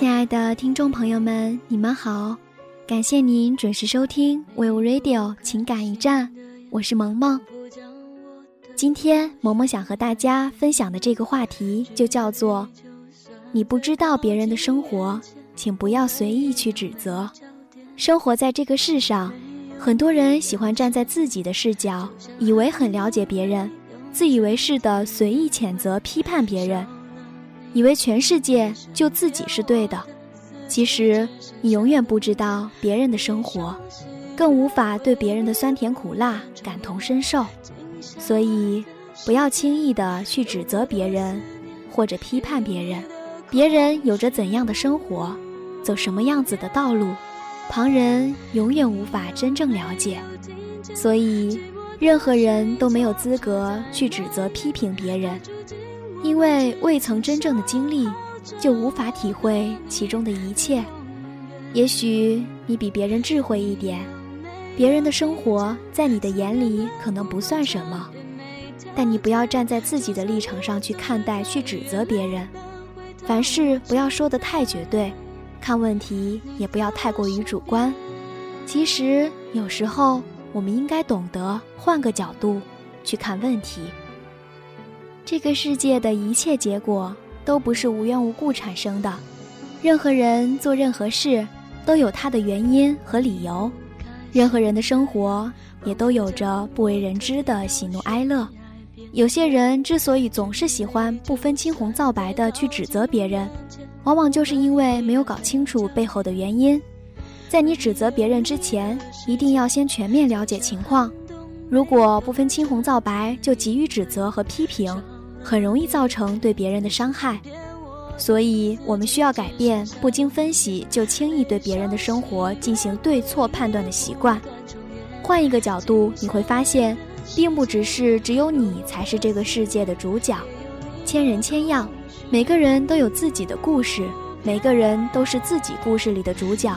亲爱的听众朋友们，你们好，感谢您准时收听 We Radio 情感驿站，我是萌萌。今天萌萌想和大家分享的这个话题就叫做“你不知道别人的生活，请不要随意去指责”。生活在这个世上，很多人喜欢站在自己的视角，以为很了解别人，自以为是的随意谴责、批判别人，以为全世界就自己是对的。其实，你永远不知道别人的生活，更无法对别人的酸甜苦辣感同身受。所以，不要轻易的去指责别人，或者批判别人。别人有着怎样的生活，走什么样子的道路。旁人永远无法真正了解，所以任何人都没有资格去指责、批评别人，因为未曾真正的经历，就无法体会其中的一切。也许你比别人智慧一点，别人的生活在你的眼里可能不算什么，但你不要站在自己的立场上去看待、去指责别人，凡事不要说得太绝对。看问题也不要太过于主观，其实有时候我们应该懂得换个角度去看问题。这个世界的一切结果都不是无缘无故产生的，任何人做任何事都有他的原因和理由，任何人的生活也都有着不为人知的喜怒哀乐。有些人之所以总是喜欢不分青红皂白的去指责别人。往往就是因为没有搞清楚背后的原因，在你指责别人之前，一定要先全面了解情况。如果不分青红皂白就急于指责和批评，很容易造成对别人的伤害。所以，我们需要改变不经分析就轻易对别人的生活进行对错判断的习惯。换一个角度，你会发现，并不只是只有你才是这个世界的主角，千人千样。每个人都有自己的故事，每个人都是自己故事里的主角。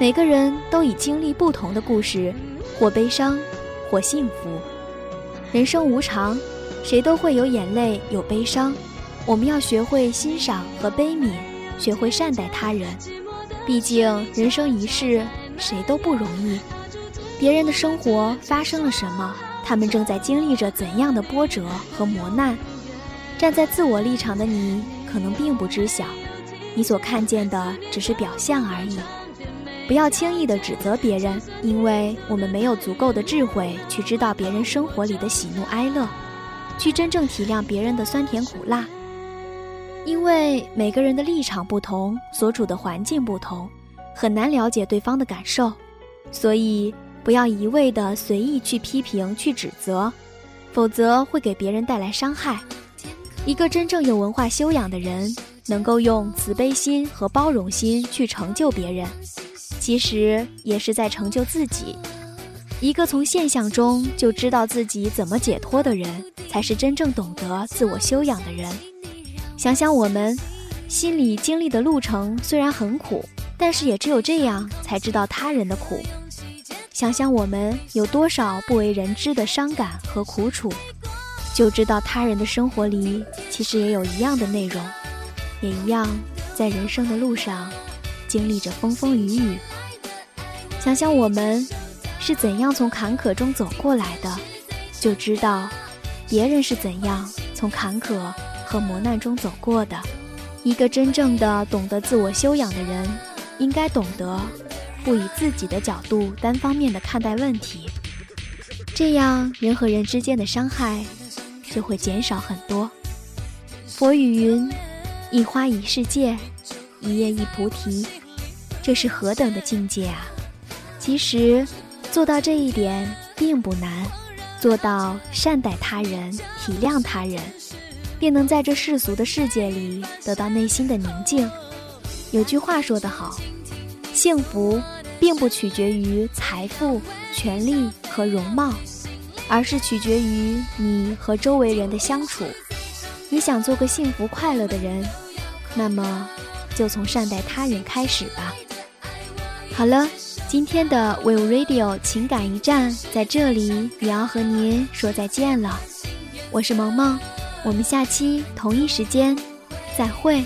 每个人都已经历不同的故事，或悲伤，或幸福。人生无常，谁都会有眼泪，有悲伤。我们要学会欣赏和悲悯，学会善待他人。毕竟人生一世，谁都不容易。别人的生活发生了什么？他们正在经历着怎样的波折和磨难？站在自我立场的你。可能并不知晓，你所看见的只是表象而已。不要轻易的指责别人，因为我们没有足够的智慧去知道别人生活里的喜怒哀乐，去真正体谅别人的酸甜苦辣。因为每个人的立场不同，所处的环境不同，很难了解对方的感受，所以不要一味的随意去批评、去指责，否则会给别人带来伤害。一个真正有文化修养的人，能够用慈悲心和包容心去成就别人，其实也是在成就自己。一个从现象中就知道自己怎么解脱的人，才是真正懂得自我修养的人。想想我们心里经历的路程，虽然很苦，但是也只有这样才知道他人的苦。想想我们有多少不为人知的伤感和苦楚。就知道他人的生活里其实也有一样的内容，也一样在人生的路上经历着风风雨雨。想想我们是怎样从坎坷中走过来的，就知道别人是怎样从坎坷和磨难中走过的。一个真正的懂得自我修养的人，应该懂得不以自己的角度单方面的看待问题，这样人和人之间的伤害。就会减少很多。佛语云：“一花一世界，一叶一菩提。”这是何等的境界啊！其实做到这一点并不难，做到善待他人、体谅他人，便能在这世俗的世界里得到内心的宁静。有句话说得好，幸福并不取决于财富、权力和容貌，而是取决于你和周围人的相处。你想做个幸福快乐的人，那么就从善待他人开始吧。好了，今天的 Will Radio 情感驿站在这里也要和您说再见了。我是萌萌，我们下期同一时间再会。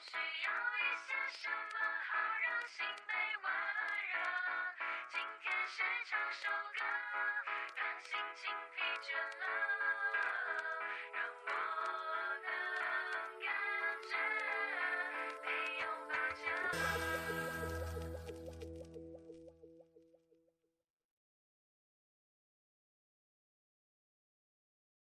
需要一些什么好让心被温热今天是唱首歌让心情疲倦了？让我的感觉没有马车